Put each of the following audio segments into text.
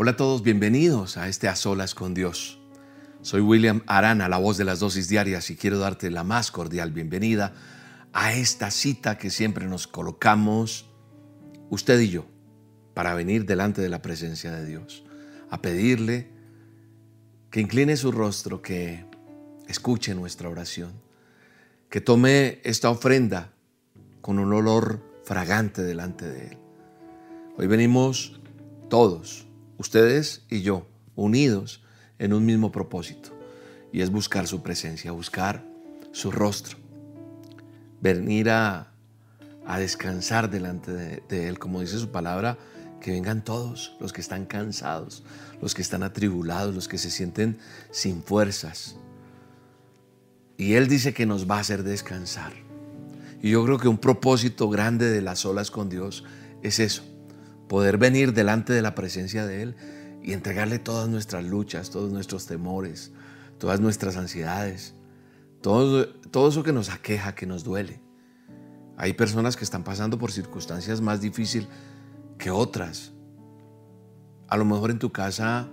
Hola a todos, bienvenidos a este A Solas con Dios. Soy William Arana, la voz de las dosis diarias, y quiero darte la más cordial bienvenida a esta cita que siempre nos colocamos, usted y yo, para venir delante de la presencia de Dios, a pedirle que incline su rostro, que escuche nuestra oración, que tome esta ofrenda con un olor fragante delante de Él. Hoy venimos todos ustedes y yo, unidos en un mismo propósito, y es buscar su presencia, buscar su rostro, venir a, descansar delante de, de Él, como dice su palabra, que vengan todos los que están cansados, los que están atribulados, los que se sienten sin fuerzas. Y Él dice que nos va a hacer descansar. Y yo creo que un propósito grande de las olas con Dios es eso, poder venir delante de la presencia de Él y entregarle todas nuestras luchas, todos nuestros temores, todas nuestras ansiedades, todo, todo eso que nos aqueja, que nos duele. Hay personas que están pasando por circunstancias más difíciles que otras. A lo mejor en tu casa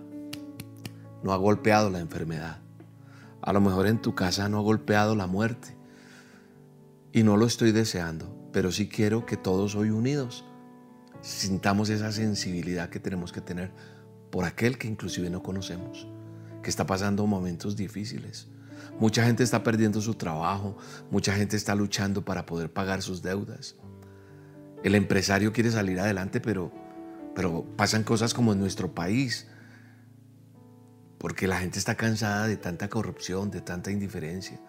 no ha golpeado la enfermedad. A lo mejor en tu casa no ha golpeado la muerte. Y no lo estoy deseando, pero sí quiero que todos hoy unidos sintamos esa sensibilidad que tenemos que tener por aquel que inclusive no conocemos, que está pasando momentos difíciles. Mucha gente está perdiendo su trabajo, mucha gente está luchando para poder pagar sus deudas. El empresario quiere salir adelante, pero, pero pasan cosas como en nuestro país, porque la gente está cansada de tanta corrupción, de tanta indiferencia,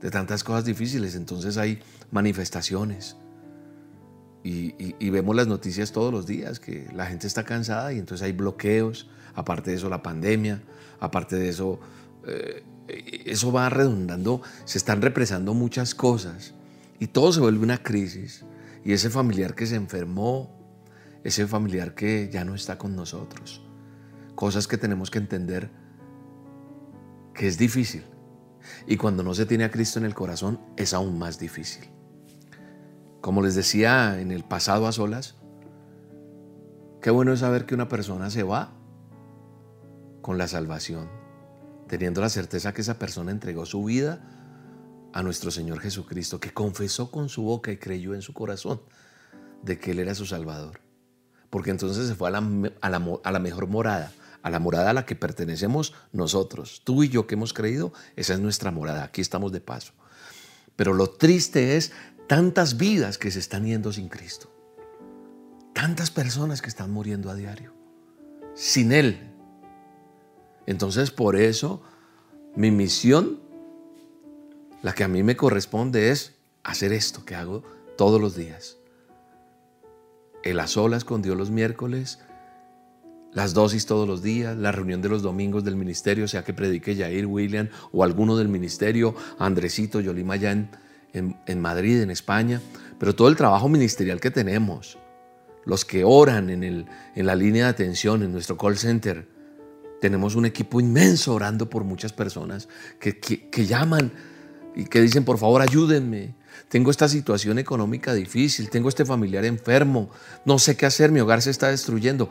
de tantas cosas difíciles. Entonces hay manifestaciones, y, vemos las noticias todos los días, que la gente está cansada y entonces hay bloqueos, aparte de eso la pandemia, aparte de eso, eh, eso va redundando, se están represando muchas cosas y todo se vuelve una crisis. Y ese familiar que se enfermó, ese familiar que ya no está con nosotros, cosas que tenemos que entender que es difícil. Y cuando no se tiene a Cristo en el corazón es aún más difícil. Como les decía en el pasado a solas, qué bueno es saber que una persona se va con la salvación, teniendo la certeza que esa persona entregó su vida a nuestro Señor Jesucristo, que confesó con su boca y creyó en su corazón de que Él era su Salvador. Porque entonces se fue a la, a la, mejor morada, a la morada a la que pertenecemos nosotros. Tú y yo que hemos creído, esa es nuestra morada. Aquí estamos de paso. Pero lo triste es tantas vidas que se están yendo sin Cristo. Tantas personas que están muriendo a diario. Sin Él. Entonces por eso mi misión, la que a mí me corresponde es hacer esto que hago todos los días. El a solas con Dios los miércoles, las dosis todos los días, la reunión de los domingos del ministerio, sea que predique Jair, William o alguno del ministerio, Andresito, Yolima ya en, en, Madrid, en España, pero todo el trabajo ministerial que tenemos, los que oran en, el, en la línea de atención, en nuestro call center, tenemos un equipo inmenso orando por muchas personas que, que, llaman y que dicen, por favor, ayúdenme. Tengo esta situación económica difícil, tengo este familiar enfermo, no sé qué hacer, mi hogar se está destruyendo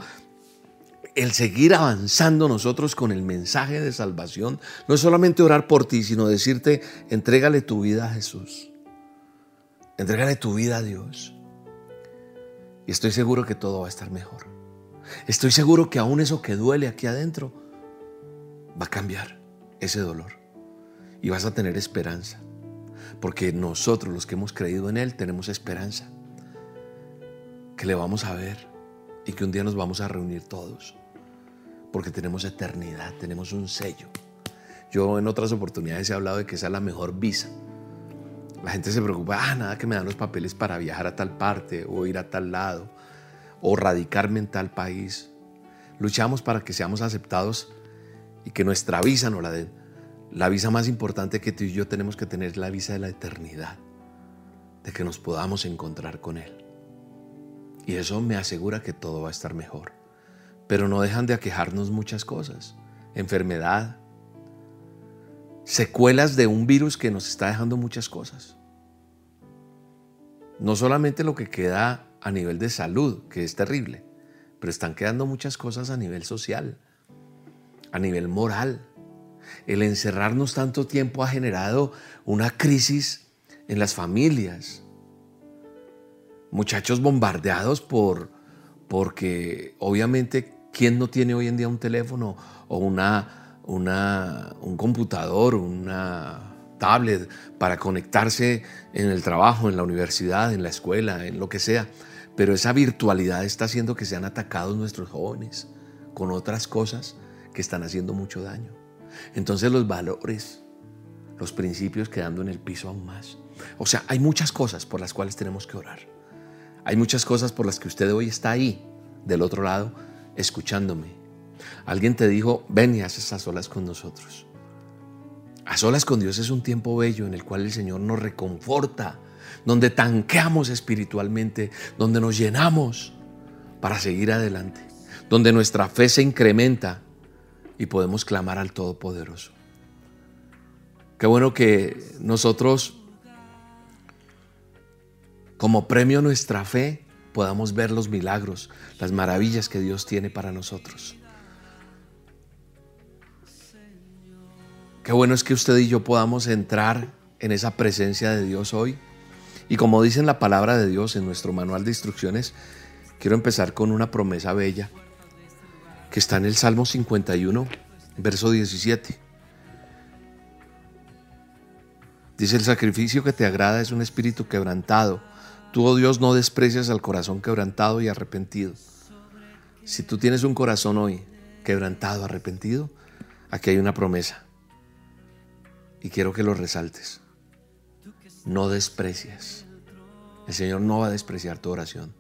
el seguir avanzando nosotros con el mensaje de salvación no es solamente orar por ti, sino decirte, entrégale tu vida a Jesús. Entrégale tu vida a Dios. Y estoy seguro que todo va a estar mejor. Estoy seguro que aún eso que duele aquí adentro va a cambiar ese dolor. Y vas a tener esperanza. Porque nosotros los que hemos creído en Él tenemos esperanza. Que le vamos a ver y que un día nos vamos a reunir todos porque tenemos eternidad, tenemos un sello. Yo en otras oportunidades he hablado de que esa es la mejor visa. La gente se preocupa, ah, nada que me dan los papeles para viajar a tal parte o ir a tal lado o radicarme en tal país. Luchamos para que seamos aceptados y que nuestra visa no la den. La visa más importante que tú y yo tenemos que tener es la visa de la eternidad, de que nos podamos encontrar con Él. Y eso me asegura que todo va a estar mejor pero no dejan de aquejarnos muchas cosas. Enfermedad, secuelas de un virus que nos está dejando muchas cosas. No solamente lo que queda a nivel de salud, que es terrible, pero están quedando muchas cosas a nivel social, a nivel moral. El encerrarnos tanto tiempo ha generado una crisis en las familias. Muchachos bombardeados por porque obviamente quién no tiene hoy en día un teléfono o una, un computador, una tablet para conectarse en el trabajo, en la universidad, en la escuela, en lo que sea. Pero esa virtualidad está haciendo que sean atacados nuestros jóvenes con otras cosas que están haciendo mucho daño. Entonces los valores, los principios quedando en el piso aún más. O sea, hay muchas cosas por las cuales tenemos que orar. Hay muchas cosas por las que usted hoy está ahí, del otro lado, escuchándome. Alguien te dijo, ven y haces a solas con nosotros. A solas con Dios es un tiempo bello en el cual el Señor nos reconforta, donde tanqueamos espiritualmente, donde nos llenamos para seguir adelante, donde nuestra fe se incrementa y podemos clamar al Todopoderoso. Qué bueno que nosotros, como premio a nuestra fe, podamos ver los milagros, las maravillas que Dios tiene para nosotros. Qué bueno es que usted y yo podamos entrar en esa presencia de Dios hoy. Y como dice en la palabra de Dios en nuestro manual de instrucciones, quiero empezar con una promesa bella que está en el Salmo 51, verso 17. Dice, el sacrificio que te agrada es un espíritu quebrantado. Tú, oh Dios, no desprecias al corazón quebrantado y arrepentido. Si tú tienes un corazón hoy quebrantado, arrepentido, aquí hay una promesa. Y quiero que lo resaltes. No desprecias. El Señor no va a despreciar tu oración.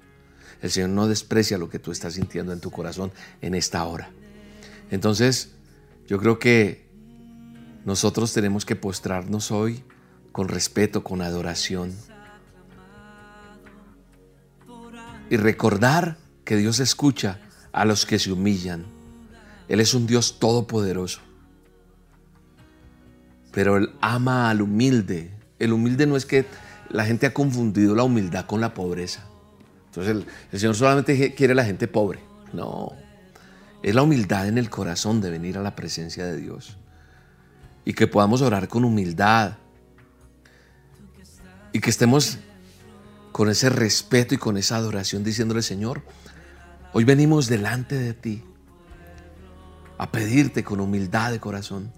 El Señor no desprecia lo que tú estás sintiendo en tu corazón en esta hora. Entonces, yo creo que nosotros tenemos que postrarnos hoy con respeto, con adoración. Y recordar que Dios escucha a los que se humillan. Él es un Dios todopoderoso pero Él ama al humilde. El humilde no es que la gente ha confundido la humildad con la pobreza. Entonces el, Señor solamente quiere a la gente pobre. No, es la humildad en el corazón de venir a la presencia de Dios. Y que podamos orar con humildad. Y que estemos con ese respeto y con esa adoración diciéndole, Señor, hoy venimos delante de ti a pedirte con humildad de corazón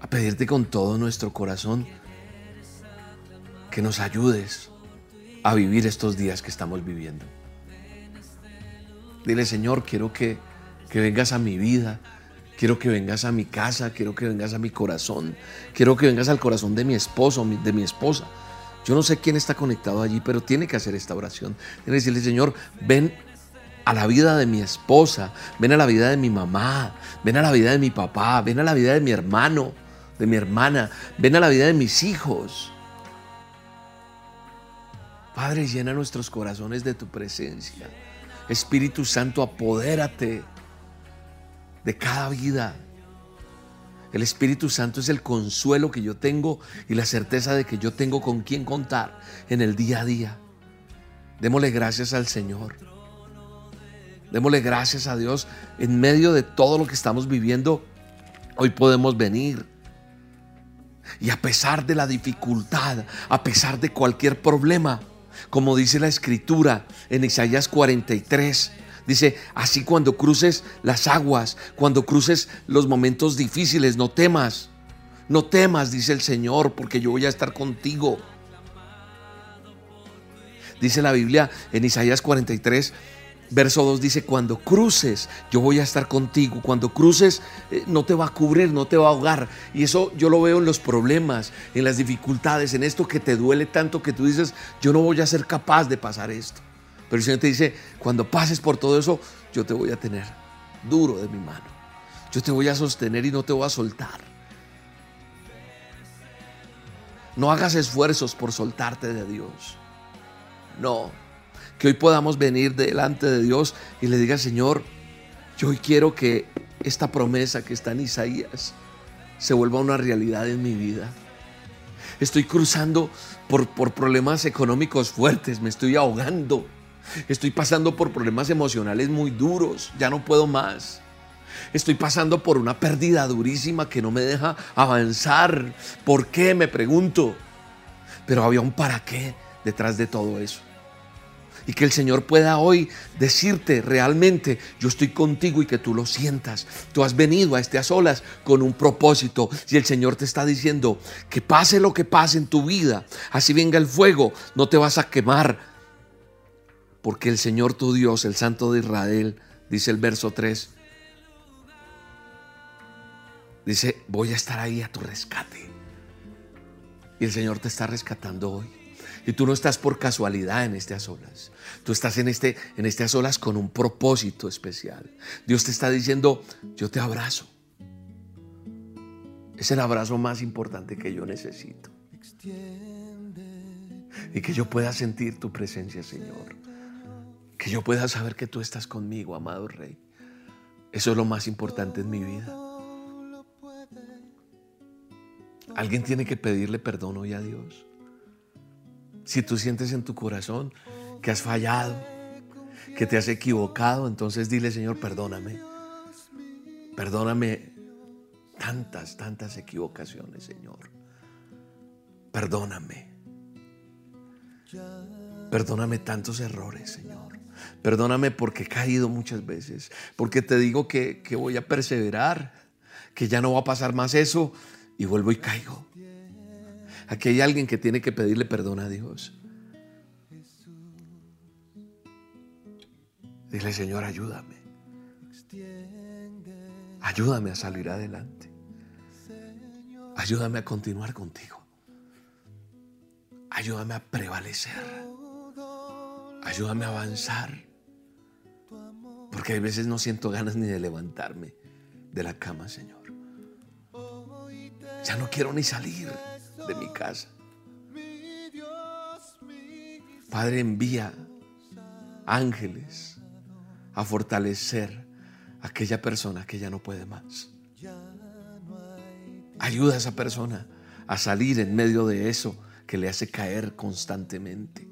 a pedirte con todo nuestro corazón que nos ayudes a vivir estos días que estamos viviendo. Dile, Señor, quiero que, que vengas a mi vida, quiero que vengas a mi casa, quiero que vengas a mi corazón, quiero que vengas al corazón de mi esposo, de mi esposa. Yo no sé quién está conectado allí, pero tiene que hacer esta oración. Tiene que decirle, Señor, ven a la vida de mi esposa, ven a la vida de mi mamá, ven a la vida de mi papá, ven a la vida de mi hermano de mi hermana, ven a la vida de mis hijos. Padre, llena nuestros corazones de tu presencia. Espíritu Santo, apodérate de cada vida. El Espíritu Santo es el consuelo que yo tengo y la certeza de que yo tengo con quién contar en el día a día. Démosle gracias al Señor. Démosle gracias a Dios en medio de todo lo que estamos viviendo. Hoy podemos venir y a pesar de la dificultad, a pesar de cualquier problema, como dice la escritura en Isaías 43, dice, así cuando cruces las aguas, cuando cruces los momentos difíciles, no temas, no temas, dice el Señor, porque yo voy a estar contigo. Dice la Biblia en Isaías 43, Verso 2 dice, cuando cruces, yo voy a estar contigo. Cuando cruces, eh, no te va a cubrir, no te va a ahogar. Y eso yo lo veo en los problemas, en las dificultades, en esto que te duele tanto que tú dices, yo no voy a ser capaz de pasar esto. Pero el Señor te dice, cuando pases por todo eso, yo te voy a tener duro de mi mano. Yo te voy a sostener y no te voy a soltar. No hagas esfuerzos por soltarte de Dios. No, que hoy podamos venir delante de Dios y le diga, Señor, yo hoy quiero que esta promesa que está en Isaías se vuelva una realidad en mi vida. Estoy cruzando por, por problemas económicos fuertes, me estoy ahogando. Estoy pasando por problemas emocionales muy duros, ya no puedo más. Estoy pasando por una pérdida durísima que no me deja avanzar. ¿Por qué? Me pregunto. Pero había un para qué detrás de todo eso. Y que el Señor pueda hoy decirte realmente, yo estoy contigo y que tú lo sientas. Tú has venido a este a solas con un propósito. Y el Señor te está diciendo que pase lo que pase en tu vida, así venga el fuego, no te vas a quemar. Porque el Señor tu Dios, el Santo de Israel, dice el verso 3, dice, voy a estar ahí a tu rescate. Y el Señor te está rescatando hoy. Y tú no estás por casualidad en este a solas. Tú estás en este, en este a solas con un propósito especial. Dios te está diciendo, yo te abrazo. Es el abrazo más importante que yo necesito. Y que yo pueda sentir tu presencia, Señor. Que yo pueda saber que tú estás conmigo, amado Rey. Eso es lo más importante en mi vida. Alguien tiene que pedirle perdón hoy a Dios. Si tú sientes en tu corazón que has fallado, que te has equivocado, entonces dile, Señor, perdóname. Perdóname tantas, tantas equivocaciones, Señor. Perdóname. Perdóname tantos errores, Señor. Perdóname porque he caído muchas veces, porque te digo que, que voy a perseverar, que ya no va a pasar más eso y vuelvo y caigo. Aquí hay alguien que tiene que pedirle perdón a Dios. Dile, Señor, ayúdame. Ayúdame a salir adelante. Ayúdame a continuar contigo. Ayúdame a prevalecer. Ayúdame a avanzar. Porque hay veces no siento ganas ni de levantarme de la cama, Señor. Ya no quiero ni salir mi casa. Padre, envía ángeles a fortalecer a aquella persona que ya no puede más. Ayuda a esa persona a salir en medio de eso que le hace caer constantemente.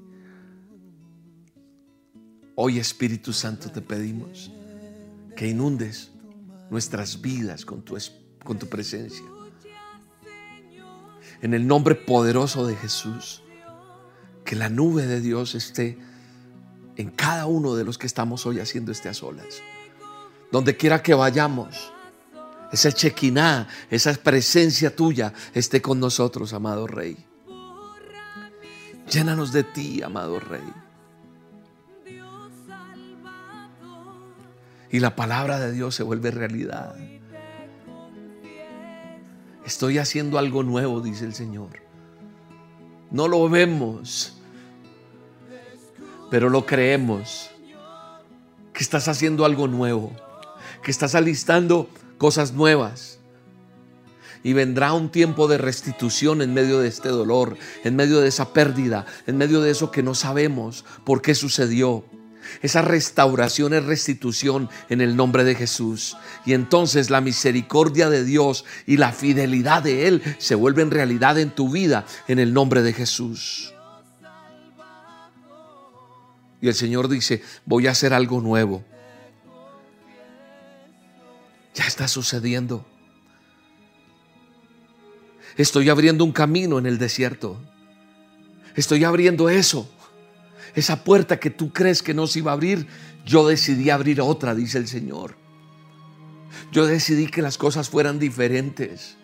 Hoy Espíritu Santo te pedimos que inundes nuestras vidas con tu, con tu presencia en el nombre poderoso de Jesús. Que la nube de Dios esté en cada uno de los que estamos hoy haciendo este a solas. Donde quiera que vayamos, esa chequiná, esa presencia tuya esté con nosotros, amado Rey. Llénanos de ti, amado Rey. Y la palabra de Dios se vuelve realidad. Estoy haciendo algo nuevo, dice el Señor. No lo vemos, pero lo creemos. Que estás haciendo algo nuevo, que estás alistando cosas nuevas. Y vendrá un tiempo de restitución en medio de este dolor, en medio de esa pérdida, en medio de eso que no sabemos por qué sucedió. Esa restauración es restitución en el nombre de Jesús. Y entonces la misericordia de Dios y la fidelidad de Él se vuelven realidad en tu vida en el nombre de Jesús. Y el Señor dice, voy a hacer algo nuevo. Ya está sucediendo. Estoy abriendo un camino en el desierto. Estoy abriendo eso esa puerta que tú crees que no se iba a abrir, yo decidí abrir otra, dice el Señor. Yo decidí que las cosas fueran diferentes.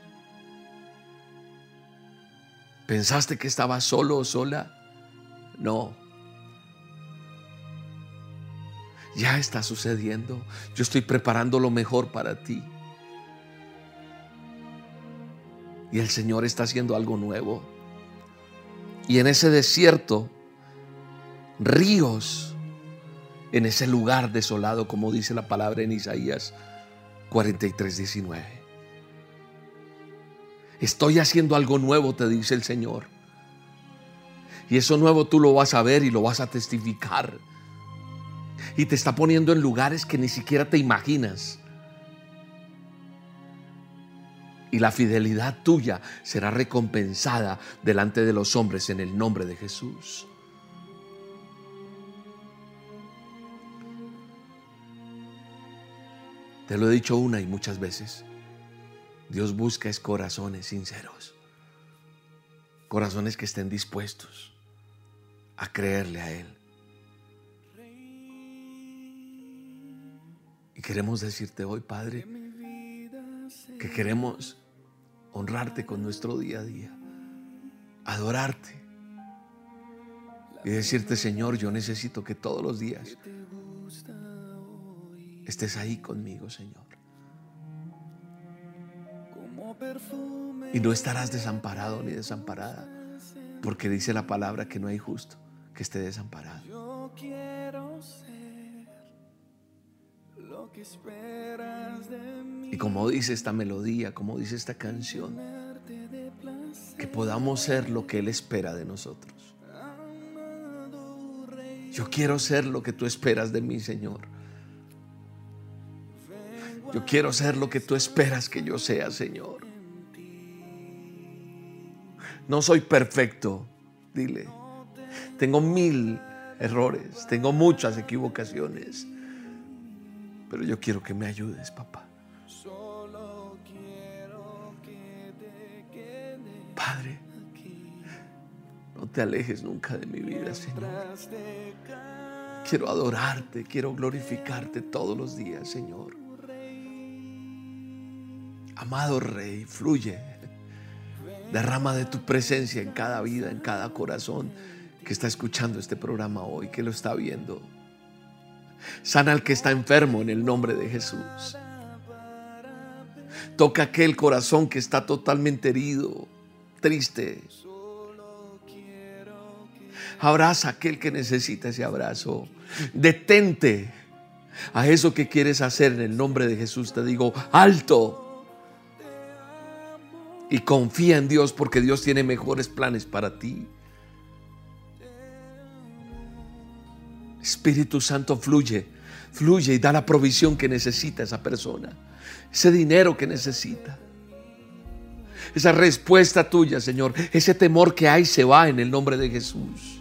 ¿Pensaste que estaba solo o sola? No. Ya está sucediendo. Yo estoy preparando lo mejor para ti. Y el Señor está haciendo algo nuevo. Y en ese desierto ríos en ese lugar desolado, como dice la palabra en Isaías 43, 19. Estoy haciendo algo nuevo, te dice el Señor. Y eso nuevo tú lo vas a ver y lo vas a testificar. Y te está poniendo en lugares que ni siquiera te imaginas. Y la fidelidad tuya será recompensada delante de los hombres en el nombre de Jesús. Te lo he dicho una y muchas veces. Dios busca es corazones sinceros. Corazones que estén dispuestos a creerle a Él. Y queremos decirte hoy, Padre, que queremos honrarte con nuestro día a día, adorarte y decirte, Señor, yo necesito que todos los días estés ahí conmigo, Señor. Y no estarás desamparado ni desamparada, porque dice la palabra que no hay justo que esté desamparado. Yo quiero ser lo que esperas de mí. Y como dice esta melodía, como dice esta canción, que podamos ser lo que Él espera de nosotros. Yo quiero ser lo que tú esperas de mí, Señor. Yo quiero ser lo que tú esperas que yo sea, Señor. No soy perfecto, dile. Tengo mil errores, tengo muchas equivocaciones. Pero yo quiero que me ayudes, papá. Padre, no te alejes nunca de mi vida, Señor. Quiero adorarte, quiero glorificarte todos los días, Señor. Amado Rey, fluye. Derrama de tu presencia en cada vida, en cada corazón que está escuchando este programa hoy, que lo está viendo. Sana al que está enfermo en el nombre de Jesús. Toca aquel corazón que está totalmente herido, triste. Abraza a aquel que necesita ese abrazo. Detente a eso que quieres hacer en el nombre de Jesús. Te digo, alto y confía en Dios porque Dios tiene mejores planes para ti. Espíritu Santo fluye, fluye y da la provisión que necesita esa persona, ese dinero que necesita. Esa respuesta tuya, Señor, ese temor que hay se va en el nombre de Jesús.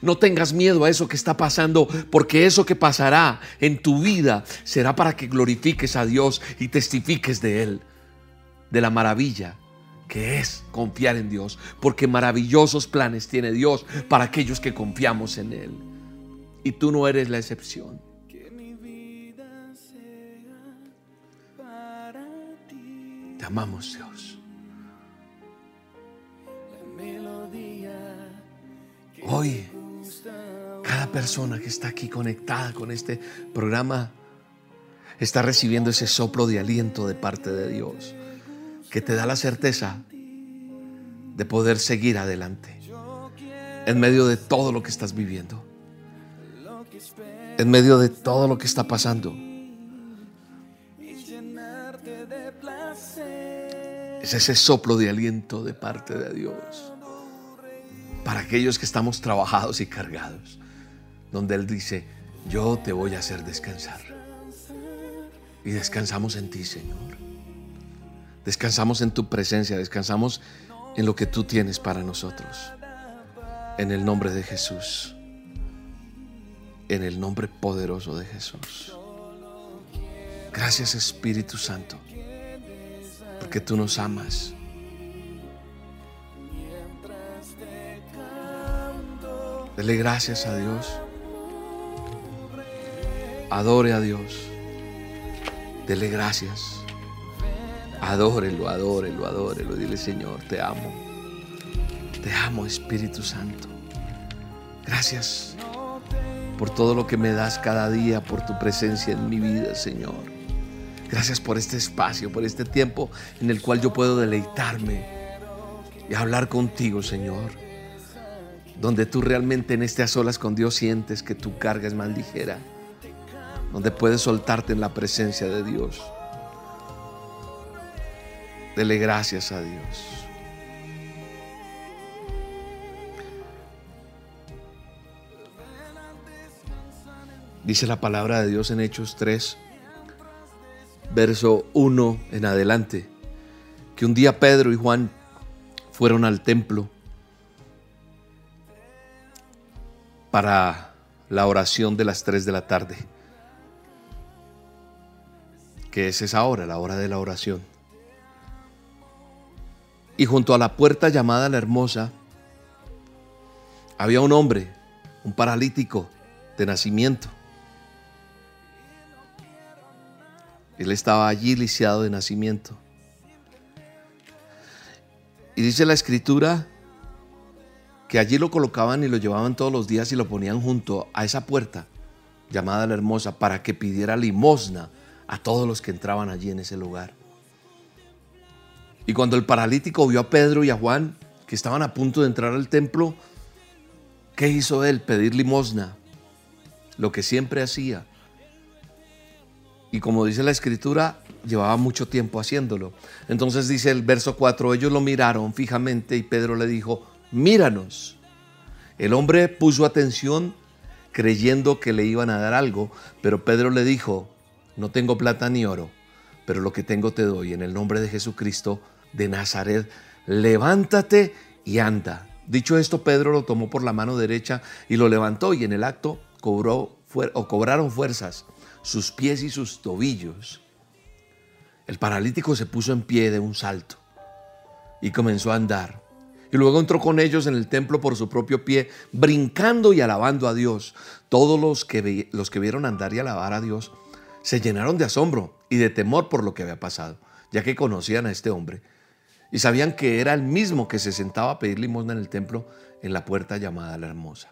No tengas miedo a eso que está pasando, porque eso que pasará en tu vida será para que glorifiques a Dios y testifiques de Él de la maravilla que es confiar en Dios, porque maravillosos planes tiene Dios para aquellos que confiamos en Él. Y tú no eres la excepción. Te amamos Dios. Hoy, cada persona que está aquí conectada con este programa está recibiendo ese soplo de aliento de parte de Dios que te da la certeza de poder seguir adelante en medio de todo lo que estás viviendo, en medio de todo lo que está pasando. Es ese soplo de aliento de parte de Dios para aquellos que estamos trabajados y cargados, donde Él dice, yo te voy a hacer descansar. Y descansamos en ti, Señor. Descansamos en tu presencia, descansamos en lo que tú tienes para nosotros. En el nombre de Jesús. En el nombre poderoso de Jesús. Gracias Espíritu Santo, porque tú nos amas. Dele gracias a Dios. Adore a Dios. Dele gracias. Adórelo, adórelo, adórelo. Dile, Señor, te amo. Te amo, Espíritu Santo. Gracias por todo lo que me das cada día, por tu presencia en mi vida, Señor. Gracias por este espacio, por este tiempo en el cual yo puedo deleitarme y hablar contigo, Señor. Donde tú realmente en este a solas con Dios sientes que tu carga es más ligera. Donde puedes soltarte en la presencia de Dios. Dele gracias a Dios. Dice la palabra de Dios en Hechos 3, verso 1 en adelante, que un día Pedro y Juan fueron al templo para la oración de las 3 de la tarde. que es esa hora, la hora de la oración. Y junto a la puerta llamada la hermosa, había un hombre, un paralítico de nacimiento. Él estaba allí lisiado de nacimiento. Y dice la escritura que allí lo colocaban y lo llevaban todos los días y lo ponían junto a esa puerta llamada la hermosa para que pidiera limosna a todos los que entraban allí en ese lugar. Y cuando el paralítico vio a Pedro y a Juan, que estaban a punto de entrar al templo, ¿qué hizo él? Pedir limosna, lo que siempre hacía. Y como dice la escritura, llevaba mucho tiempo haciéndolo. Entonces dice el verso 4, ellos lo miraron fijamente y Pedro le dijo, míranos. El hombre puso atención creyendo que le iban a dar algo, pero Pedro le dijo, no tengo plata ni oro, pero lo que tengo te doy en el nombre de Jesucristo de Nazaret, levántate y anda. Dicho esto, Pedro lo tomó por la mano derecha y lo levantó y en el acto cobró, o cobraron fuerzas sus pies y sus tobillos. El paralítico se puso en pie de un salto y comenzó a andar. Y luego entró con ellos en el templo por su propio pie, brincando y alabando a Dios. Todos los que, los que vieron andar y alabar a Dios se llenaron de asombro y de temor por lo que había pasado, ya que conocían a este hombre y sabían que era el mismo que se sentaba a pedir limosna en el templo en la puerta llamada la hermosa.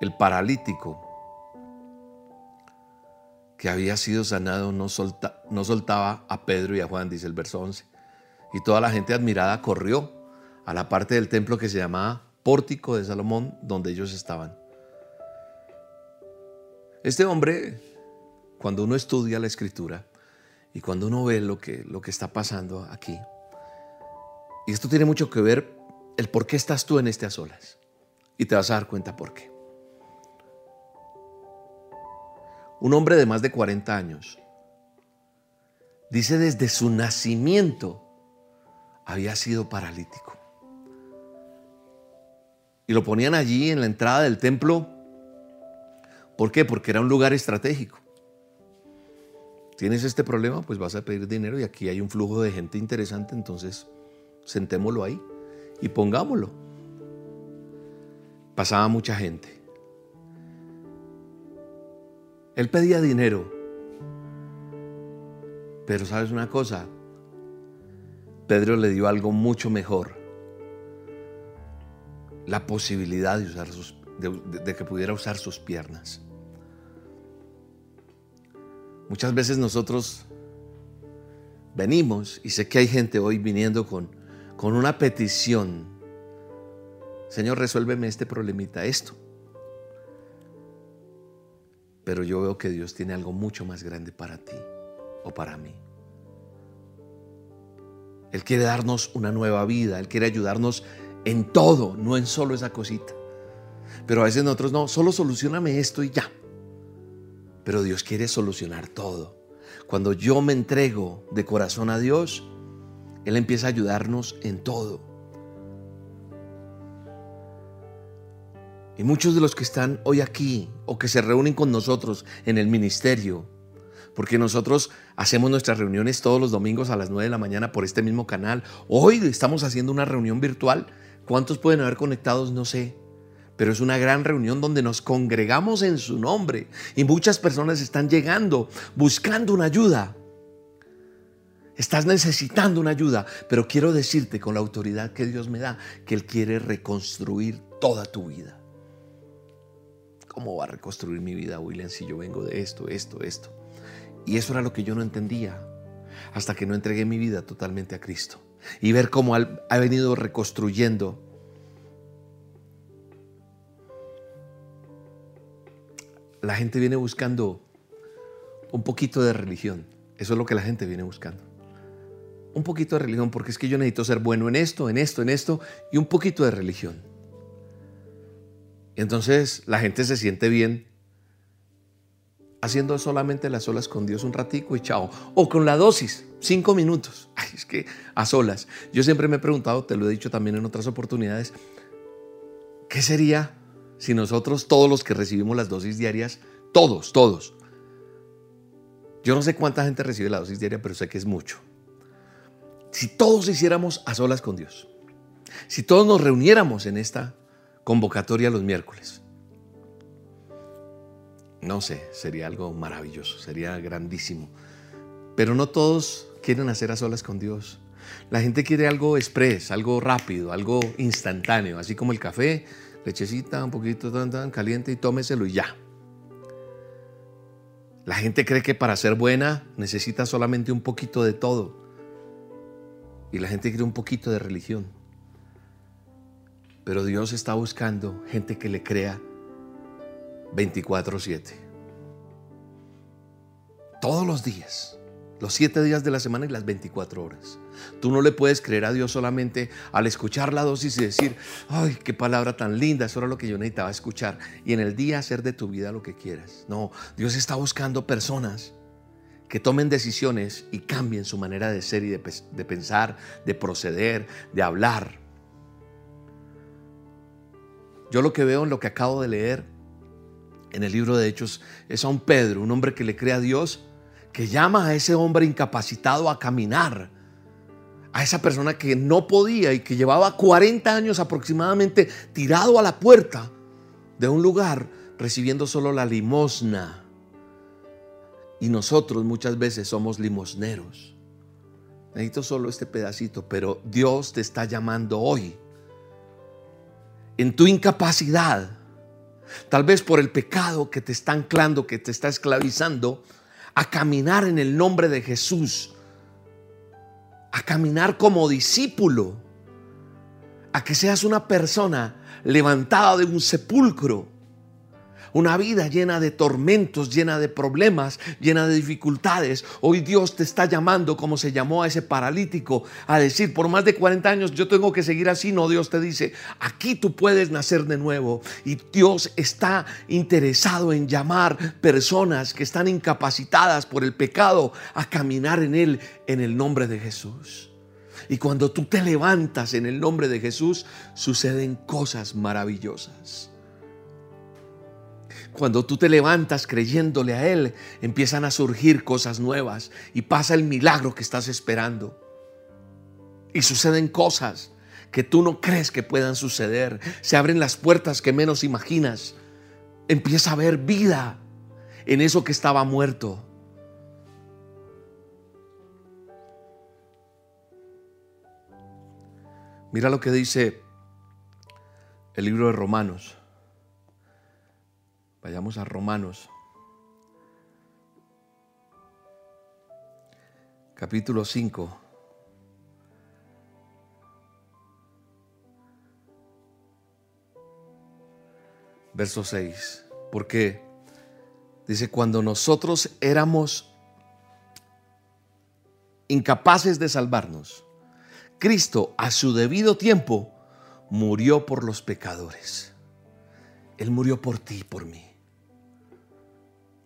El paralítico que había sido sanado no, no soltaba a Pedro y a Juan, dice el verso 11. Y toda la gente admirada corrió a la parte del templo que se llamaba Pórtico de Salomón, donde ellos estaban. Este hombre, cuando uno estudia la escritura y cuando uno ve lo que, lo que está pasando aquí, y esto tiene mucho que ver el por qué estás tú en este a solas, y te vas a dar cuenta por qué. Un hombre de más de 40 años, dice desde su nacimiento había sido paralítico. Y lo ponían allí en la entrada del templo ¿Por qué? Porque era un lugar estratégico. ¿Tienes este problema? Pues vas a pedir dinero y aquí hay un flujo de gente interesante, entonces sentémoslo ahí y pongámoslo. Pasaba mucha gente. Él pedía dinero, pero sabes una cosa, Pedro le dio algo mucho mejor, la posibilidad de, de que pudiera usar sus piernas. Muchas veces nosotros venimos y sé que hay gente hoy viniendo con, con una petición. Señor, resuélveme este problemita, esto. Pero yo veo que Dios tiene algo mucho más grande para ti o para mí. Él quiere darnos una nueva vida, Él quiere ayudarnos en todo, no en solo esa cosita. Pero a veces nosotros no, solo solucioname esto y ya. Pero Dios quiere solucionar todo. Cuando yo me entrego de corazón a Dios, Él empieza a ayudarnos en todo. Y muchos de los que están hoy aquí o que se reúnen con nosotros en el ministerio, porque nosotros hacemos nuestras reuniones todos los domingos a las 9 de la mañana por este mismo canal. Hoy estamos haciendo una reunión virtual. ¿Cuántos pueden haber conectados? No sé pero es una gran reunión donde nos congregamos en su nombre y muchas personas están llegando buscando una ayuda. Estás necesitando una ayuda, pero quiero decirte con la autoridad que Dios me da que Él quiere reconstruir toda tu vida. ¿Cómo va a reconstruir mi vida, William, si yo vengo de esto, esto, esto? Y eso era lo que yo no entendía hasta que no entregué mi vida totalmente a Cristo. Y ver cómo ha venido reconstruyendo la gente viene buscando un poquito de religión. Eso es lo que la gente viene buscando. Un poquito de religión, porque es que yo necesito ser bueno en esto, en esto, en esto, y un poquito de religión. Y entonces la gente se siente bien haciendo solamente las olas con Dios un ratico y chao. O con la dosis, cinco minutos. Ay, es que a solas. Yo siempre me he preguntado, te lo he dicho también en otras oportunidades, ¿qué sería si nosotros, todos los que recibimos las dosis diarias, todos, todos, Yo no sé cuánta gente recibe la dosis diaria, pero sé que es mucho. Si todos hiciéramos a solas con Dios, si todos nos reuniéramos en esta convocatoria los miércoles, no sé, sería algo maravilloso, sería grandísimo. Pero no todos quieren hacer a solas con Dios. La gente quiere algo express, algo rápido, algo instantáneo, así como el café, lechecita, un poquito tan, tan caliente y tómeselo y ya. La gente cree que para ser buena necesita solamente un poquito de todo. Y la gente quiere un poquito de religión. Pero Dios está buscando gente que le crea 24/7. Todos los días los siete días de la semana y las 24 horas. Tú no le puedes creer a Dios solamente al escuchar la dosis y decir, ay, qué palabra tan linda, eso era lo que yo necesitaba escuchar. Y en el día hacer de tu vida lo que quieras. No, Dios está buscando personas que tomen decisiones y cambien su manera de ser y de, de pensar, de proceder, de hablar. Yo lo que veo en lo que acabo de leer en el libro de Hechos es a un Pedro, un hombre que le cree a Dios que llama a ese hombre incapacitado a caminar, a esa persona que no podía y que llevaba 40 años aproximadamente tirado a la puerta de un lugar recibiendo solo la limosna. Y nosotros muchas veces somos limosneros. Necesito solo este pedacito, pero Dios te está llamando hoy. En tu incapacidad, tal vez por el pecado que te está anclando, que te está esclavizando, a caminar en el nombre de Jesús, a caminar como discípulo, a que seas una persona levantada de un sepulcro una vida llena de tormentos, llena de problemas, llena de dificultades. Hoy Dios te está llamando como se llamó a ese paralítico a decir, por más de 40 años yo tengo que seguir así. No, Dios te dice, aquí tú puedes nacer de nuevo. Y Dios está interesado en llamar personas que están incapacitadas por el pecado a caminar en Él en el nombre de Jesús. Y cuando tú te levantas en el nombre de Jesús, suceden cosas maravillosas. Cuando tú te levantas creyéndole a Él, empiezan a surgir cosas nuevas y pasa el milagro que estás esperando. Y suceden cosas que tú no crees que puedan suceder. Se abren las puertas que menos imaginas. Empieza a haber vida en eso que estaba muerto. Mira lo que dice el libro de Romanos. Vayamos a Romanos. Capítulo 5. Verso 6. Porque dice, cuando nosotros éramos incapaces de salvarnos, Cristo a su debido tiempo murió por los pecadores. Él murió por ti y por mí.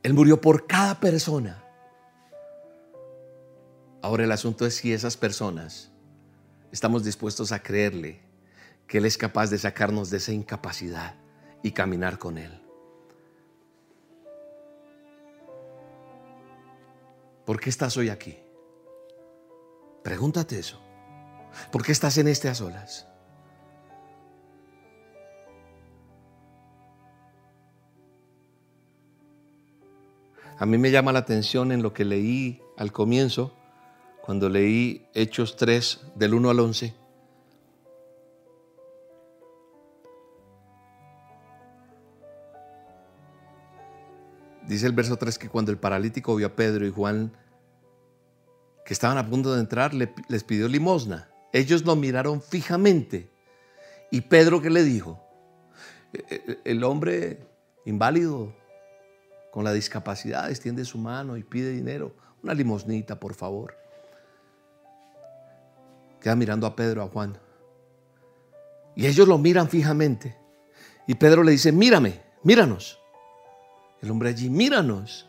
Él murió por cada persona. Ahora el asunto es si esas personas estamos dispuestos a creerle que Él es capaz de sacarnos de esa incapacidad y caminar con Él. ¿Por qué estás hoy aquí? Pregúntate eso. ¿Por qué estás en este a solas? A mí me llama la atención en lo que leí al comienzo, cuando leí Hechos 3 del 1 al 11. Dice el verso 3 que cuando el paralítico vio a Pedro y Juan que estaban a punto de entrar, les pidió limosna. Ellos lo miraron fijamente. ¿Y Pedro qué le dijo? E, e, el hombre inválido con la discapacidad, extiende su mano y pide dinero. Una limosnita, por favor. Queda mirando a Pedro, a Juan. Y ellos lo miran fijamente. Y Pedro le dice, mírame, míranos. El hombre allí, míranos.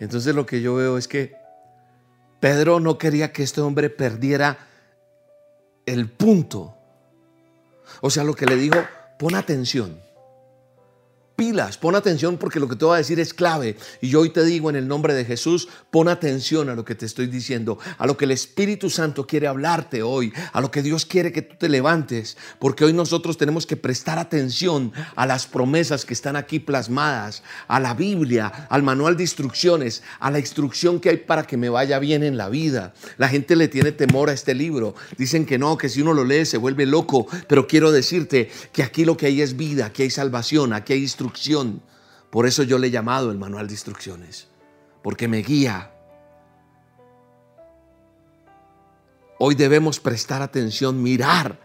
Entonces lo que yo veo es que Pedro no quería que este hombre perdiera el punto. O sea, lo que le dijo, pon atención. Pilas, pon atención porque lo que te voy a decir es clave. Y yo hoy te digo en el nombre de Jesús, pon atención a lo que te estoy diciendo, a lo que el Espíritu Santo quiere hablarte hoy, a lo que Dios quiere que tú te levantes, porque hoy nosotros tenemos que prestar atención a las promesas que están aquí plasmadas, a la Biblia, al manual de instrucciones, a la instrucción que hay para que me vaya bien en la vida. La gente le tiene temor a este libro. Dicen que no, que si uno lo lee se vuelve loco, pero quiero decirte que aquí lo que hay es vida, aquí hay salvación, aquí hay instrucción por eso yo le he llamado el manual de instrucciones, porque me guía. Hoy debemos prestar atención, mirar.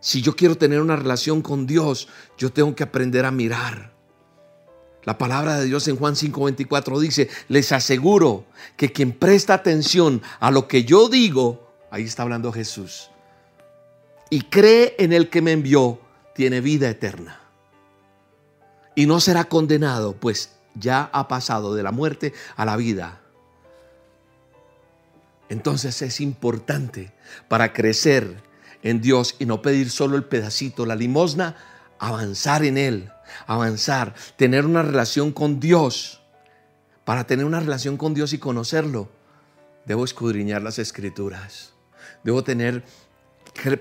Si yo quiero tener una relación con Dios, yo tengo que aprender a mirar. La palabra de Dios en Juan 5:24 dice, les aseguro que quien presta atención a lo que yo digo, ahí está hablando Jesús, y cree en el que me envió, tiene vida eterna y no será condenado, pues ya ha pasado de la muerte a la vida. Entonces es importante para crecer en Dios y no pedir solo el pedacito, la limosna, avanzar en Él, avanzar, tener una relación con Dios. Para tener una relación con Dios y conocerlo, debo escudriñar las escrituras. Debo tener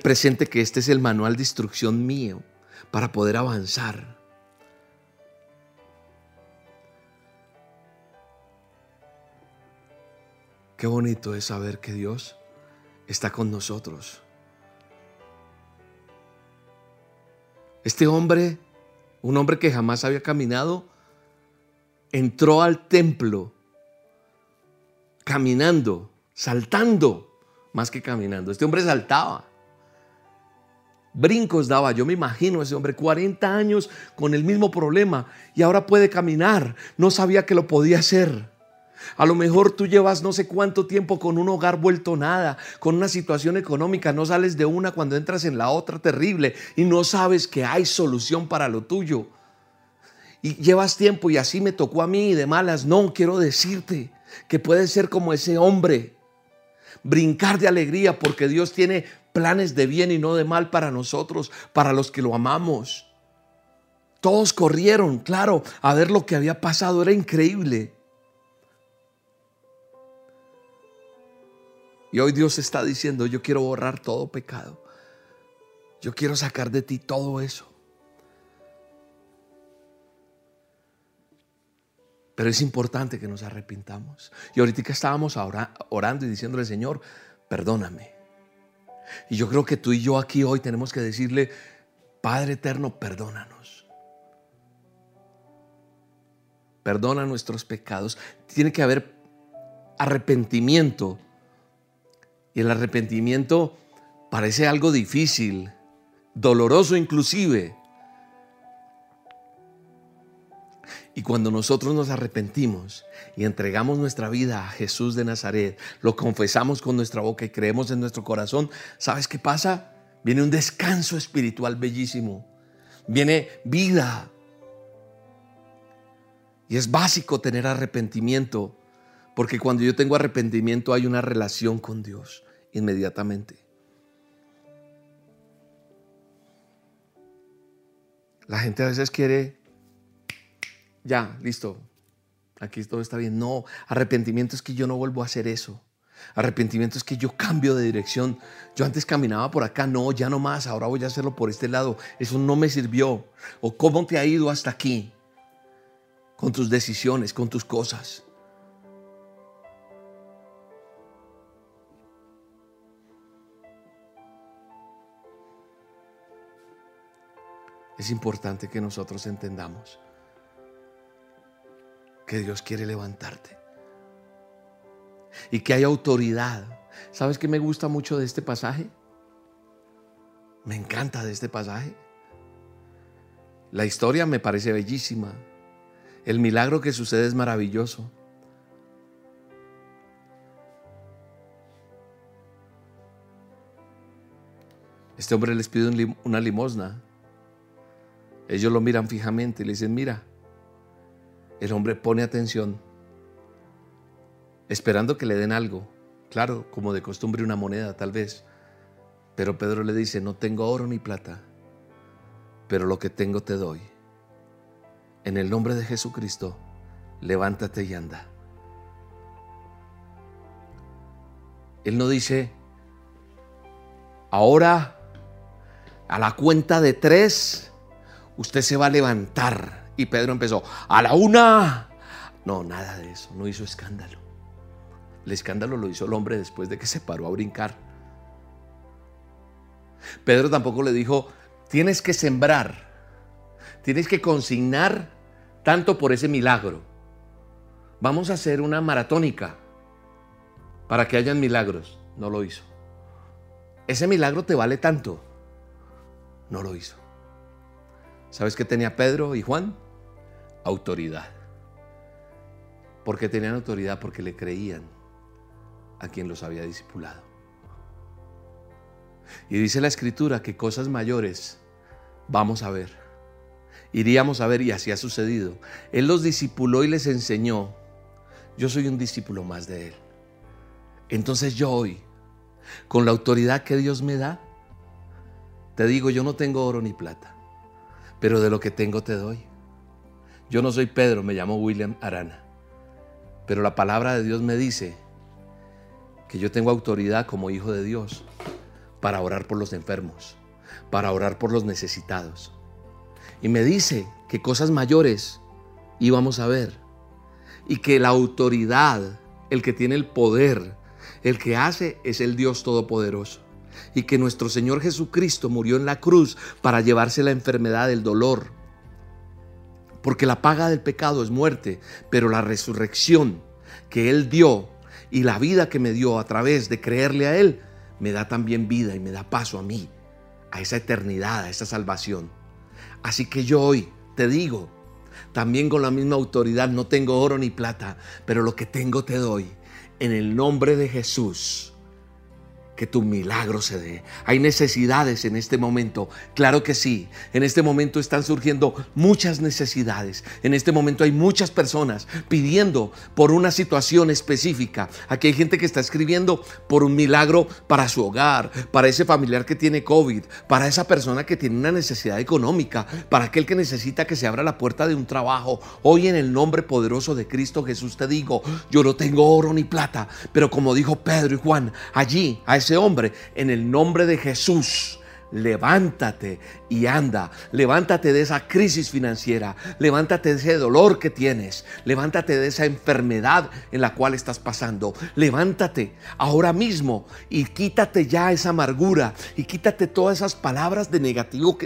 presente que este es el manual de instrucción mío para poder avanzar. Qué bonito es saber que Dios está con nosotros. Este hombre, un hombre que jamás había caminado, entró al templo caminando, saltando, más que caminando. Este hombre saltaba. Brincos daba, yo me imagino ese hombre, 40 años con el mismo problema y ahora puede caminar. No sabía que lo podía hacer. A lo mejor tú llevas no sé cuánto tiempo con un hogar vuelto nada, con una situación económica, no sales de una cuando entras en la otra terrible y no sabes que hay solución para lo tuyo. Y llevas tiempo y así me tocó a mí de malas. No, quiero decirte que puedes ser como ese hombre, brincar de alegría porque Dios tiene planes de bien y no de mal para nosotros, para los que lo amamos. Todos corrieron, claro, a ver lo que había pasado, era increíble. Y hoy Dios está diciendo, yo quiero borrar todo pecado. Yo quiero sacar de ti todo eso. Pero es importante que nos arrepintamos. Y ahorita estábamos orando y diciéndole, Señor, perdóname. Y yo creo que tú y yo aquí hoy tenemos que decirle, Padre eterno, perdónanos. Perdona nuestros pecados. Tiene que haber arrepentimiento y el arrepentimiento parece algo difícil, doloroso inclusive. Y cuando nosotros nos arrepentimos y entregamos nuestra vida a Jesús de Nazaret, lo confesamos con nuestra boca y creemos en nuestro corazón, ¿sabes qué pasa? Viene un descanso espiritual bellísimo. Viene vida. Y es básico tener arrepentimiento porque cuando yo tengo arrepentimiento hay una relación con Dios inmediatamente. La gente a veces quiere, ya, listo, aquí todo está bien. No, arrepentimiento es que yo no vuelvo a hacer eso. Arrepentimiento es que yo cambio de dirección. Yo antes caminaba por acá, no, ya no más, ahora voy a hacerlo por este lado. Eso no me sirvió. O cómo te ha ido hasta aquí con tus decisiones, con tus cosas. Es importante que nosotros entendamos que Dios quiere levantarte y que hay autoridad. ¿Sabes qué me gusta mucho de este pasaje? Me encanta de este pasaje. La historia me parece bellísima. El milagro que sucede es maravilloso. Este hombre les pide una limosna. Ellos lo miran fijamente y le dicen, mira, el hombre pone atención, esperando que le den algo. Claro, como de costumbre una moneda tal vez. Pero Pedro le dice, no tengo oro ni plata, pero lo que tengo te doy. En el nombre de Jesucristo, levántate y anda. Él no dice, ahora a la cuenta de tres, usted se va a levantar. Y Pedro empezó, a la una. No, nada de eso, no hizo escándalo. El escándalo lo hizo el hombre después de que se paró a brincar. Pedro tampoco le dijo, tienes que sembrar, tienes que consignar tanto por ese milagro. Vamos a hacer una maratónica para que hayan milagros. No lo hizo. Ese milagro te vale tanto. No lo hizo. ¿Sabes qué tenía Pedro y Juan? Autoridad. ¿Por qué tenían autoridad? Porque le creían a quien los había discipulado. Y dice la escritura que cosas mayores vamos a ver. Iríamos a ver y así ha sucedido. Él los discipuló y les enseñó. Yo soy un discípulo más de Él. Entonces yo hoy, con la autoridad que Dios me da, te digo, yo no tengo oro ni plata, pero de lo que tengo te doy. Yo no soy Pedro, me llamo William Arana, pero la palabra de Dios me dice que yo tengo autoridad como hijo de Dios para orar por los enfermos, para orar por los necesitados. Y me dice que cosas mayores íbamos a ver y que la autoridad, el que tiene el poder, el que hace es el Dios Todopoderoso. Y que nuestro Señor Jesucristo murió en la cruz para llevarse la enfermedad del dolor. Porque la paga del pecado es muerte, pero la resurrección que Él dio y la vida que me dio a través de creerle a Él me da también vida y me da paso a mí, a esa eternidad, a esa salvación. Así que yo hoy te digo, también con la misma autoridad, no tengo oro ni plata, pero lo que tengo te doy. En el nombre de Jesús que tu milagro se dé. Hay necesidades en este momento, claro que sí. En este momento están surgiendo muchas necesidades. En este momento hay muchas personas pidiendo por una situación específica. Aquí hay gente que está escribiendo por un milagro para su hogar, para ese familiar que tiene COVID, para esa persona que tiene una necesidad económica, para aquel que necesita que se abra la puerta de un trabajo. Hoy en el nombre poderoso de Cristo Jesús te digo, yo no tengo oro ni plata, pero como dijo Pedro y Juan, allí a ese hombre en el nombre de Jesús levántate y anda. Levántate de esa crisis financiera. Levántate de ese dolor que tienes. Levántate de esa enfermedad en la cual estás pasando. Levántate ahora mismo y quítate ya esa amargura y quítate todas esas palabras de negativo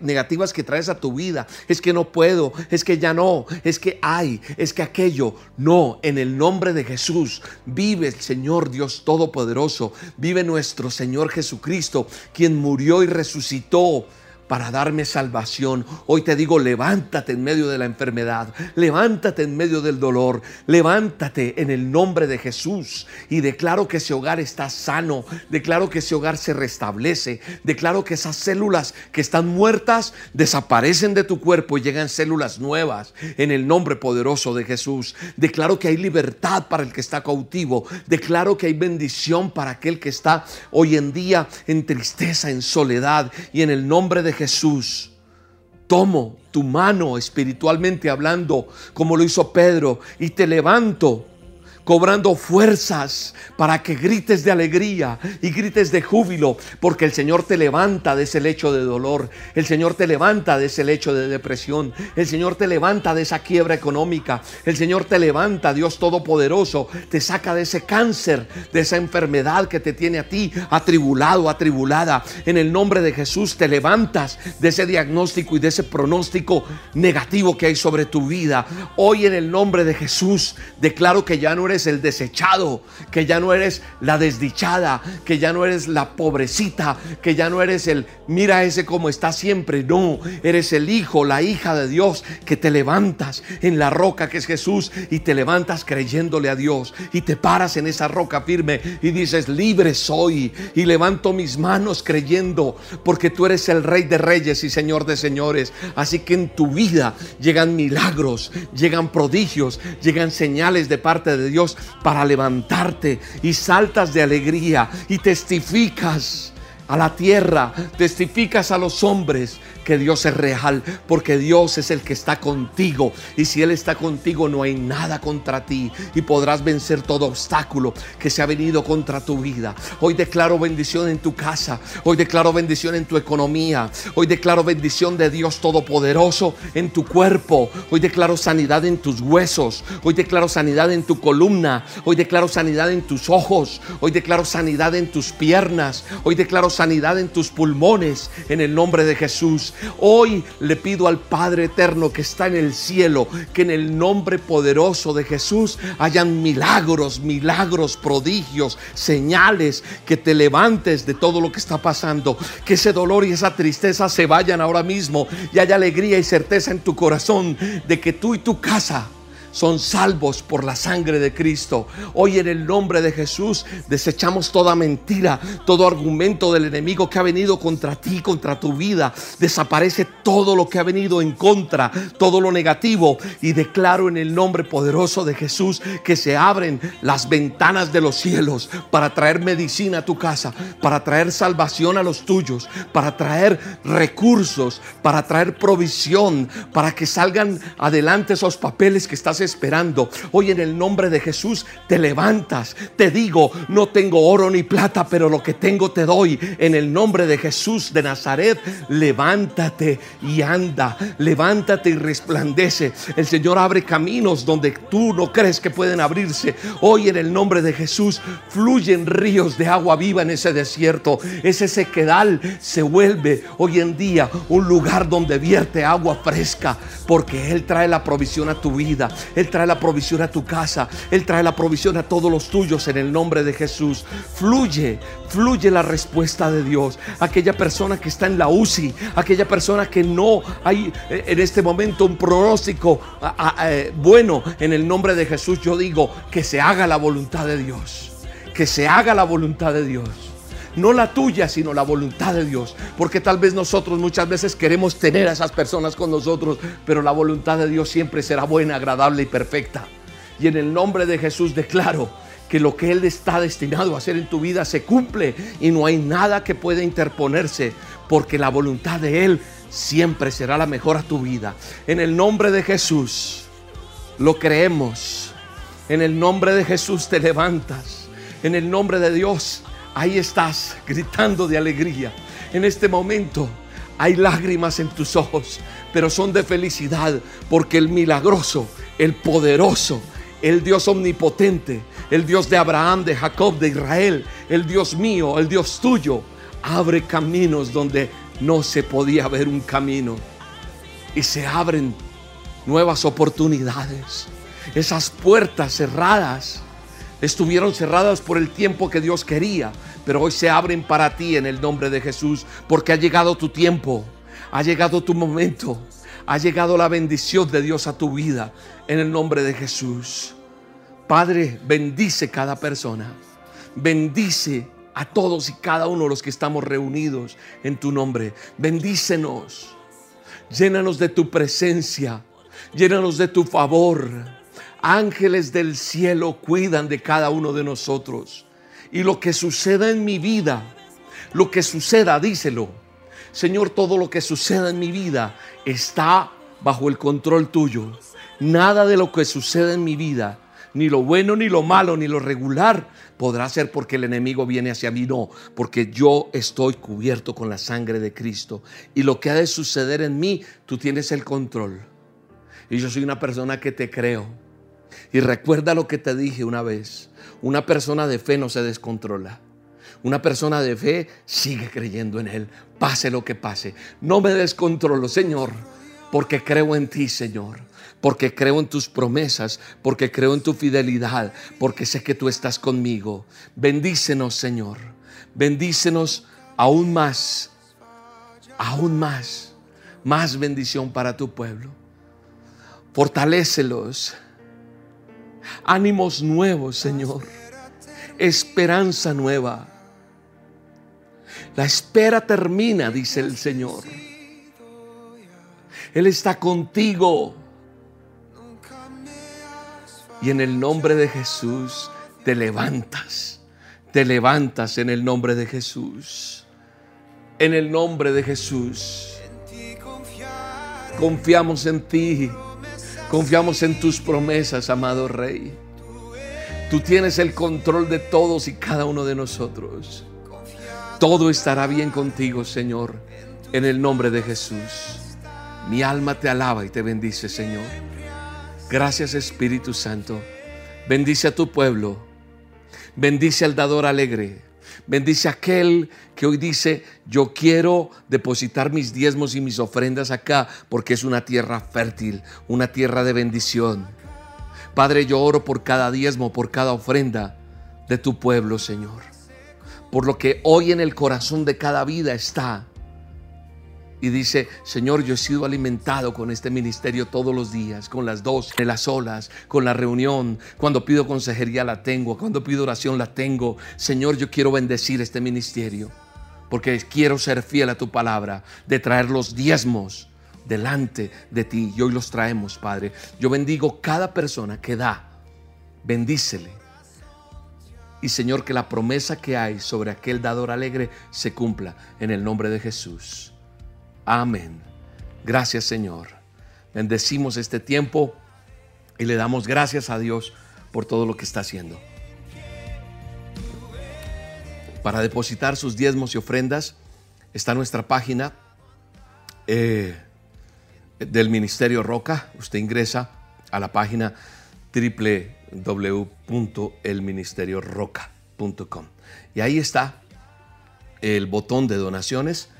negativas que traes a tu vida. Es que no puedo, es que ya no, es que hay, es que aquello. No, en el nombre de Jesús vive el Señor Dios Todopoderoso. Vive nuestro Señor Jesucristo, quien murió y resucitó para darme salvación. Hoy te digo, levántate en medio de la enfermedad, levántate en medio del dolor, levántate en el nombre de Jesús y declaro que ese hogar está sano, declaro que ese hogar se restablece, declaro que esas células que están muertas desaparecen de tu cuerpo y llegan células nuevas en el nombre poderoso de Jesús. Declaro que hay libertad para el que está cautivo, declaro que hay bendición para aquel que está hoy en día en tristeza, en soledad y en el nombre de Jesús tomo tu mano espiritualmente hablando, como lo hizo Pedro, y te levanto cobrando fuerzas para que grites de alegría y grites de júbilo, porque el Señor te levanta de ese lecho de dolor, el Señor te levanta de ese lecho de depresión, el Señor te levanta de esa quiebra económica, el Señor te levanta, Dios Todopoderoso, te saca de ese cáncer, de esa enfermedad que te tiene a ti atribulado, atribulada. En el nombre de Jesús te levantas de ese diagnóstico y de ese pronóstico negativo que hay sobre tu vida. Hoy en el nombre de Jesús declaro que ya no eres eres el desechado, que ya no eres la desdichada, que ya no eres la pobrecita, que ya no eres el mira ese como está siempre. No, eres el hijo, la hija de Dios, que te levantas en la roca que es Jesús y te levantas creyéndole a Dios y te paras en esa roca firme y dices, libre soy y levanto mis manos creyendo porque tú eres el rey de reyes y señor de señores. Así que en tu vida llegan milagros, llegan prodigios, llegan señales de parte de Dios para levantarte y saltas de alegría y testificas a la tierra, testificas a los hombres que Dios es real, porque Dios es el que está contigo. Y si Él está contigo, no hay nada contra ti. Y podrás vencer todo obstáculo que se ha venido contra tu vida. Hoy declaro bendición en tu casa. Hoy declaro bendición en tu economía. Hoy declaro bendición de Dios Todopoderoso en tu cuerpo. Hoy declaro sanidad en tus huesos. Hoy declaro sanidad en tu columna. Hoy declaro sanidad en tus ojos. Hoy declaro sanidad en tus piernas. Hoy declaro sanidad en tus pulmones. En el nombre de Jesús. Hoy le pido al Padre eterno que está en el cielo que en el nombre poderoso de Jesús hayan milagros, milagros, prodigios, señales, que te levantes de todo lo que está pasando, que ese dolor y esa tristeza se vayan ahora mismo y haya alegría y certeza en tu corazón de que tú y tu casa son salvos por la sangre de Cristo. Hoy en el nombre de Jesús desechamos toda mentira, todo argumento del enemigo que ha venido contra ti, contra tu vida. Desaparece todo lo que ha venido en contra, todo lo negativo. Y declaro en el nombre poderoso de Jesús que se abren las ventanas de los cielos para traer medicina a tu casa, para traer salvación a los tuyos, para traer recursos, para traer provisión, para que salgan adelante esos papeles que estás esperando. Hoy en el nombre de Jesús te levantas. Te digo, no tengo oro ni plata, pero lo que tengo te doy. En el nombre de Jesús de Nazaret, levántate y anda. Levántate y resplandece. El Señor abre caminos donde tú no crees que pueden abrirse. Hoy en el nombre de Jesús fluyen ríos de agua viva en ese desierto. Ese sequedal se vuelve hoy en día un lugar donde vierte agua fresca porque Él trae la provisión a tu vida. Él trae la provisión a tu casa. Él trae la provisión a todos los tuyos en el nombre de Jesús. Fluye, fluye la respuesta de Dios. Aquella persona que está en la UCI, aquella persona que no hay eh, en este momento un pronóstico eh, bueno en el nombre de Jesús, yo digo que se haga la voluntad de Dios. Que se haga la voluntad de Dios no la tuya, sino la voluntad de Dios. Porque tal vez nosotros muchas veces queremos tener a esas personas con nosotros, pero la voluntad de Dios siempre será buena, agradable y perfecta. Y en el nombre de Jesús declaro que lo que Él está destinado a hacer en tu vida se cumple y no hay nada que pueda interponerse, porque la voluntad de Él siempre será la mejor a tu vida. En el nombre de Jesús lo creemos. En el nombre de Jesús te levantas. En el nombre de Dios Ahí estás gritando de alegría. En este momento hay lágrimas en tus ojos, pero son de felicidad porque el milagroso, el poderoso, el Dios omnipotente, el Dios de Abraham, de Jacob, de Israel, el Dios mío, el Dios tuyo, abre caminos donde no se podía ver un camino. Y se abren nuevas oportunidades. Esas puertas cerradas estuvieron cerradas por el tiempo que Dios quería, pero hoy se abren para ti en el nombre de Jesús, porque ha llegado tu tiempo, ha llegado tu momento, ha llegado la bendición de Dios a tu vida en el nombre de Jesús. Padre, bendice cada persona, bendice a todos y cada uno de los que estamos reunidos en tu nombre. Bendícenos, llénanos de tu presencia, llénanos de tu favor ángeles del cielo cuidan de cada uno de nosotros. Y lo que suceda en mi vida, lo que suceda, díselo. Señor, todo lo que suceda en mi vida está bajo el control tuyo. Nada de lo que suceda en mi vida, ni lo bueno, ni lo malo, ni lo regular, podrá ser porque el enemigo viene hacia mí. No, porque yo estoy cubierto con la sangre de Cristo. Y lo que ha de suceder en mí, tú tienes el control. Y yo soy una persona que te creo y recuerda lo que te dije una vez. Una persona de fe no se descontrola. Una persona de fe sigue creyendo en Él, pase lo que pase. No me descontrolo, Señor, porque creo en ti, Señor. Porque creo en tus promesas, porque creo en tu fidelidad, porque sé que tú estás conmigo. Bendícenos, Señor. Bendícenos aún más, aún más, más bendición para tu pueblo. Fortalécelos ánimos nuevos, Señor, esperanza nueva. La espera termina, dice el Señor. Él está contigo. Y en el nombre de Jesús te levantas. Te levantas en el nombre de Jesús. En el nombre de Jesús. Confiamos en ti. Confiamos en tus promesas, amado Rey. Tú tienes el control de todos y cada uno de nosotros. Todo estará bien contigo, Señor, en el nombre de Jesús. Mi alma te alaba y te bendice, Señor. Gracias, Espíritu Santo. Bendice a tu pueblo. Bendice al dador alegre. Bendice aquel que hoy dice, yo quiero depositar mis diezmos y mis ofrendas acá porque es una tierra fértil, una tierra de bendición. Padre, yo oro por cada diezmo, por cada ofrenda de tu pueblo, Señor. Por lo que hoy en el corazón de cada vida está y dice, Señor, yo he sido alimentado con este ministerio todos los días, con las dos, en las olas, con la reunión, cuando pido consejería la tengo, cuando pido oración la tengo. Señor, yo quiero bendecir este ministerio, porque quiero ser fiel a tu palabra, de traer los diezmos delante de ti. Y hoy los traemos, Padre. Yo bendigo cada persona que da, bendícele. Y Señor, que la promesa que hay sobre aquel dador alegre se cumpla en el nombre de Jesús. Amén. Gracias Señor. Bendecimos este tiempo y le damos gracias a Dios por todo lo que está haciendo. Para depositar sus diezmos y ofrendas está nuestra página eh, del Ministerio Roca. Usted ingresa a la página www.elministerioroca.com y ahí está el botón de donaciones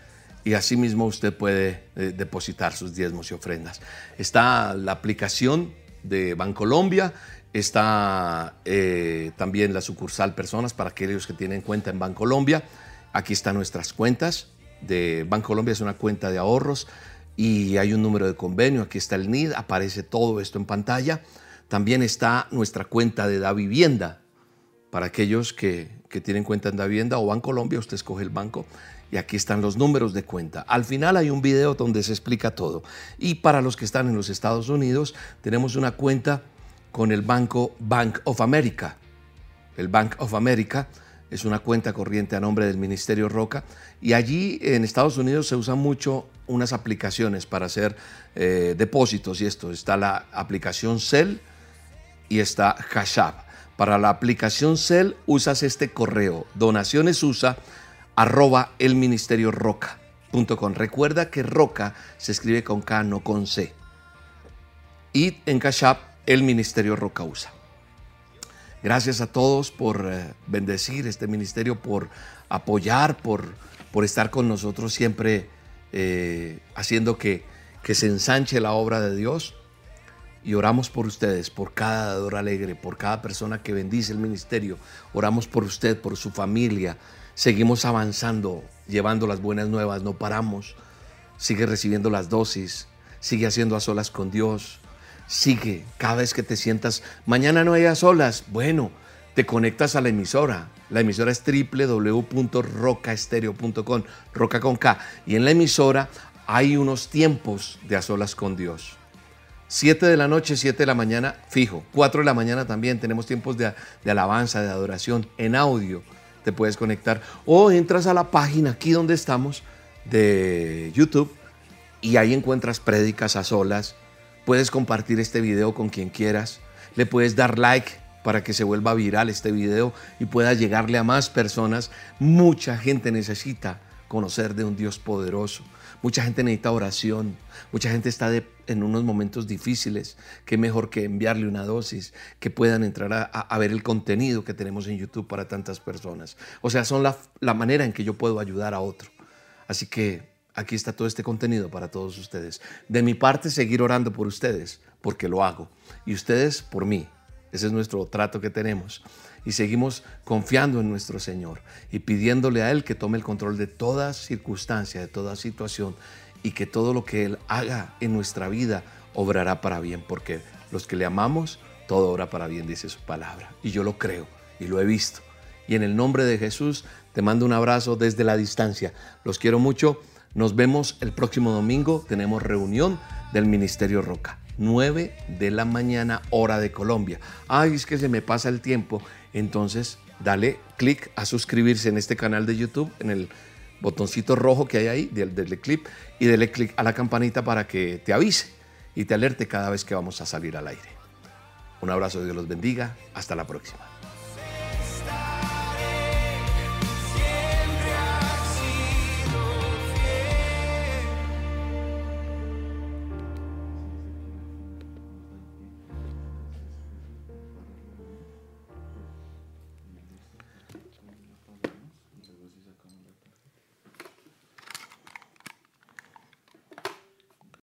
y asimismo usted puede eh, depositar sus diezmos y ofrendas. Está la aplicación de Bancolombia, está eh, también la sucursal Personas para aquellos que tienen cuenta en Bancolombia. Aquí están nuestras cuentas. De Bancolombia es una cuenta de ahorros y hay un número de convenio. Aquí está el NID, aparece todo esto en pantalla. También está nuestra cuenta de Da Vivienda. Para aquellos que, que tienen cuenta en Da Vivienda o Bancolombia, usted escoge el banco y aquí están los números de cuenta. Al final hay un video donde se explica todo. Y para los que están en los Estados Unidos, tenemos una cuenta con el banco Bank of America. El Bank of America es una cuenta corriente a nombre del Ministerio Roca y allí en Estados Unidos se usan mucho unas aplicaciones para hacer eh, depósitos y esto. Está la aplicación Cell y está Cash Para la aplicación Cell usas este correo, donaciones usa arroba el ministerio roca.com. Recuerda que roca se escribe con K, no con C. Y en Cash el ministerio roca usa. Gracias a todos por eh, bendecir este ministerio, por apoyar, por, por estar con nosotros siempre eh, haciendo que, que se ensanche la obra de Dios. Y oramos por ustedes, por cada dador alegre, por cada persona que bendice el ministerio. Oramos por usted, por su familia, Seguimos avanzando, llevando las buenas nuevas, no paramos. Sigue recibiendo las dosis, sigue haciendo a solas con Dios. Sigue cada vez que te sientas, mañana no hay a solas. Bueno, te conectas a la emisora. La emisora es www.rocaestereo.com, roca con K. Y en la emisora hay unos tiempos de a solas con Dios. 7 de la noche, 7 de la mañana, fijo. 4 de la mañana también tenemos tiempos de, de alabanza, de adoración en audio te puedes conectar. O entras a la página aquí donde estamos de YouTube y ahí encuentras prédicas a solas. Puedes compartir este video con quien quieras. Le puedes dar like para que se vuelva viral este video y pueda llegarle a más personas. Mucha gente necesita conocer de un Dios poderoso. Mucha gente necesita oración, mucha gente está en unos momentos difíciles. Qué mejor que enviarle una dosis, que puedan entrar a, ver el contenido que tenemos en YouTube para tantas personas. O sea, son la, la manera en que yo puedo ayudar a otro. Así que aquí está todo este contenido para todos ustedes. De mi parte, seguir orando por ustedes, porque lo hago. Y ustedes por mí. Ese es nuestro trato que tenemos y seguimos confiando en nuestro Señor y pidiéndole a Él que tome el control de toda circunstancia, de toda situación y que todo lo que Él haga en nuestra vida obrará para bien, porque los que le amamos, todo obra para bien, dice su palabra. Y yo lo creo y lo he visto. Y en el nombre de Jesús te mando un abrazo desde la distancia. Los quiero mucho. Nos vemos el próximo domingo. Tenemos reunión del Ministerio Roca. 9 de la mañana, hora de Colombia. Ay, es que se me pasa el tiempo entonces dale clic a suscribirse en este canal de YouTube, en el botoncito rojo que hay ahí, del clip, y dele clic a la campanita para que te avise y te alerte cada vez que vamos a salir al aire. Un abrazo, Dios los bendiga. Hasta la próxima.